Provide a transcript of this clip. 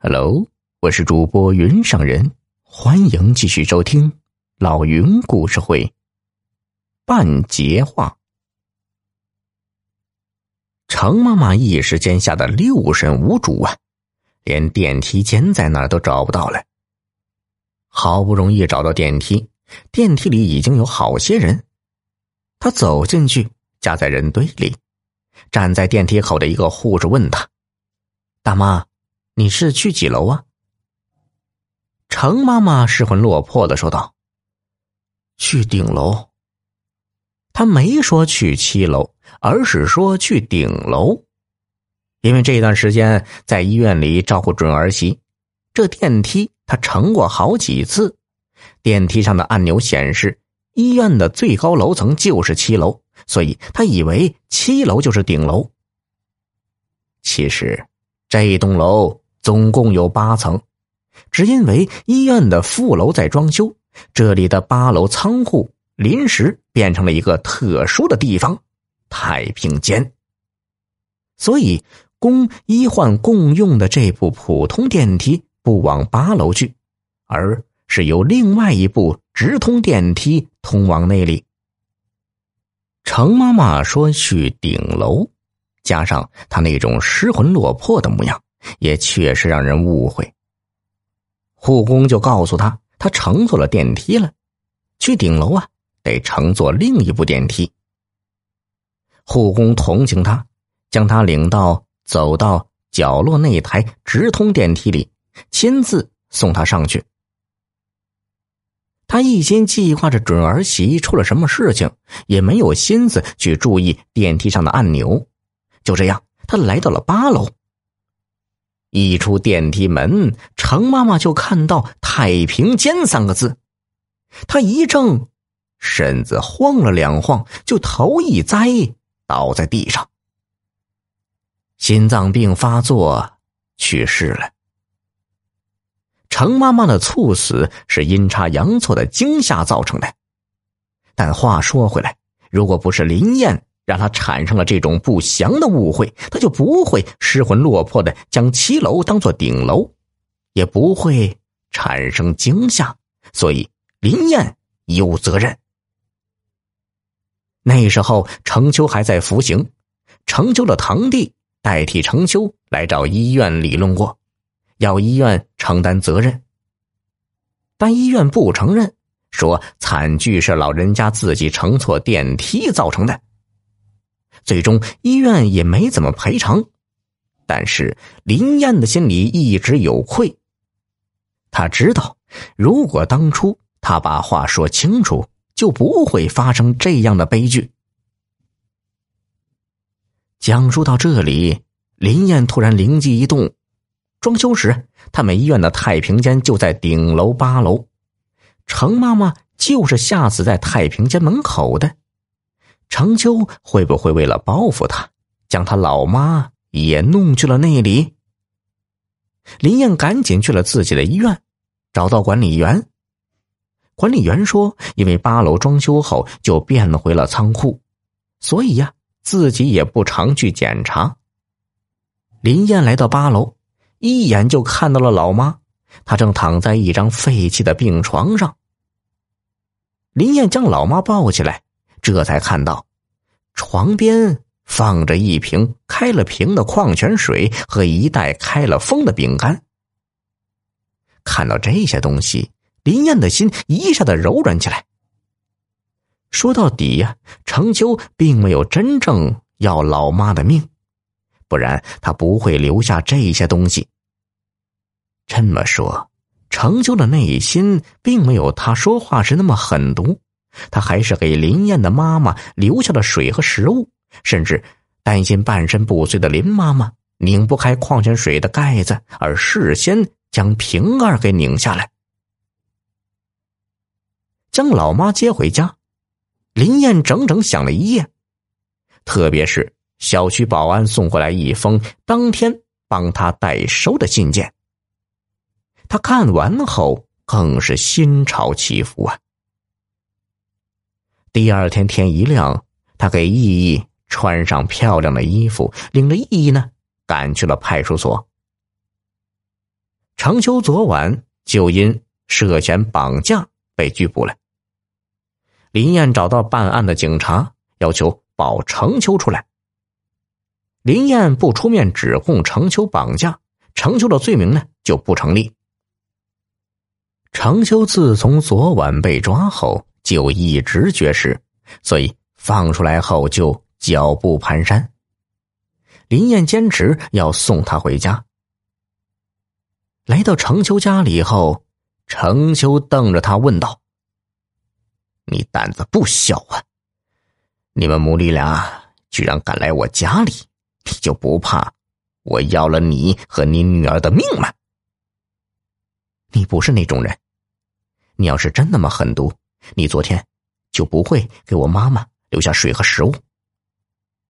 Hello，我是主播云上人，欢迎继续收听老云故事会。半截话，程妈妈一时间吓得六神无主啊，连电梯间在哪儿都找不到了。好不容易找到电梯，电梯里已经有好些人。他走进去，夹在人堆里。站在电梯口的一个护士问他：“大妈。”你是去几楼啊？程妈妈失魂落魄的说道：“去顶楼。”他没说去七楼，而是说去顶楼，因为这段时间在医院里照顾准儿媳，这电梯他乘过好几次。电梯上的按钮显示，医院的最高楼层就是七楼，所以他以为七楼就是顶楼。其实，这一栋楼。总共有八层，只因为医院的副楼在装修，这里的八楼仓库临时变成了一个特殊的地方——太平间。所以，供医患共用的这部普通电梯不往八楼去，而是由另外一部直通电梯通往那里。程妈妈说去顶楼，加上她那种失魂落魄的模样。也确实让人误会。护工就告诉他，他乘坐了电梯了，去顶楼啊，得乘坐另一部电梯。护工同情他，将他领到走到角落那台直通电梯里，亲自送他上去。他一心计划着准儿媳出了什么事情，也没有心思去注意电梯上的按钮。就这样，他来到了八楼。一出电梯门，程妈妈就看到“太平间”三个字，她一怔，身子晃了两晃，就头一栽，倒在地上，心脏病发作去世了。程妈妈的猝死是阴差阳错的惊吓造成的，但话说回来，如果不是林燕。让他产生了这种不祥的误会，他就不会失魂落魄的将七楼当做顶楼，也不会产生惊吓。所以林燕有责任。那时候程秋还在服刑，程秋的堂弟代替程秋来找医院理论过，要医院承担责任，但医院不承认，说惨剧是老人家自己乘错电梯造成的。最终，医院也没怎么赔偿，但是林燕的心里一直有愧。他知道，如果当初他把话说清楚，就不会发生这样的悲剧。讲述到这里，林燕突然灵机一动：装修时，他们医院的太平间就在顶楼八楼，程妈妈就是吓死在太平间门口的。程秋会不会为了报复他，将他老妈也弄去了那里？林燕赶紧去了自己的医院，找到管理员。管理员说：“因为八楼装修后就变回了仓库，所以呀，自己也不常去检查。”林燕来到八楼，一眼就看到了老妈，她正躺在一张废弃的病床上。林燕将老妈抱起来。这才看到，床边放着一瓶开了瓶的矿泉水和一袋开了封的饼干。看到这些东西，林燕的心一下子柔软起来。说到底呀，程秋并没有真正要老妈的命，不然他不会留下这些东西。这么说，程秋的内心并没有他说话时那么狠毒。他还是给林燕的妈妈留下了水和食物，甚至担心半身不遂的林妈妈拧不开矿泉水的盖子，而事先将瓶盖给拧下来，将老妈接回家。林燕整整想了一夜，特别是小区保安送过来一封当天帮他代收的信件，他看完后更是心潮起伏啊。第二天天一亮，他给依依穿上漂亮的衣服，领着依依呢赶去了派出所。程秋昨晚就因涉嫌绑架被拘捕了。林燕找到办案的警察，要求保程秋出来。林燕不出面指控程秋绑架，程秋的罪名呢就不成立。程秋自从昨晚被抓后就一直绝食，所以放出来后就脚步蹒跚。林燕坚持要送他回家。来到程秋家里后，程秋瞪着他问道：“你胆子不小啊！你们母女俩居然敢来我家里，你就不怕我要了你和你女儿的命吗？你不是那种人。你要是真那么狠毒，你昨天就不会给我妈妈留下水和食物。”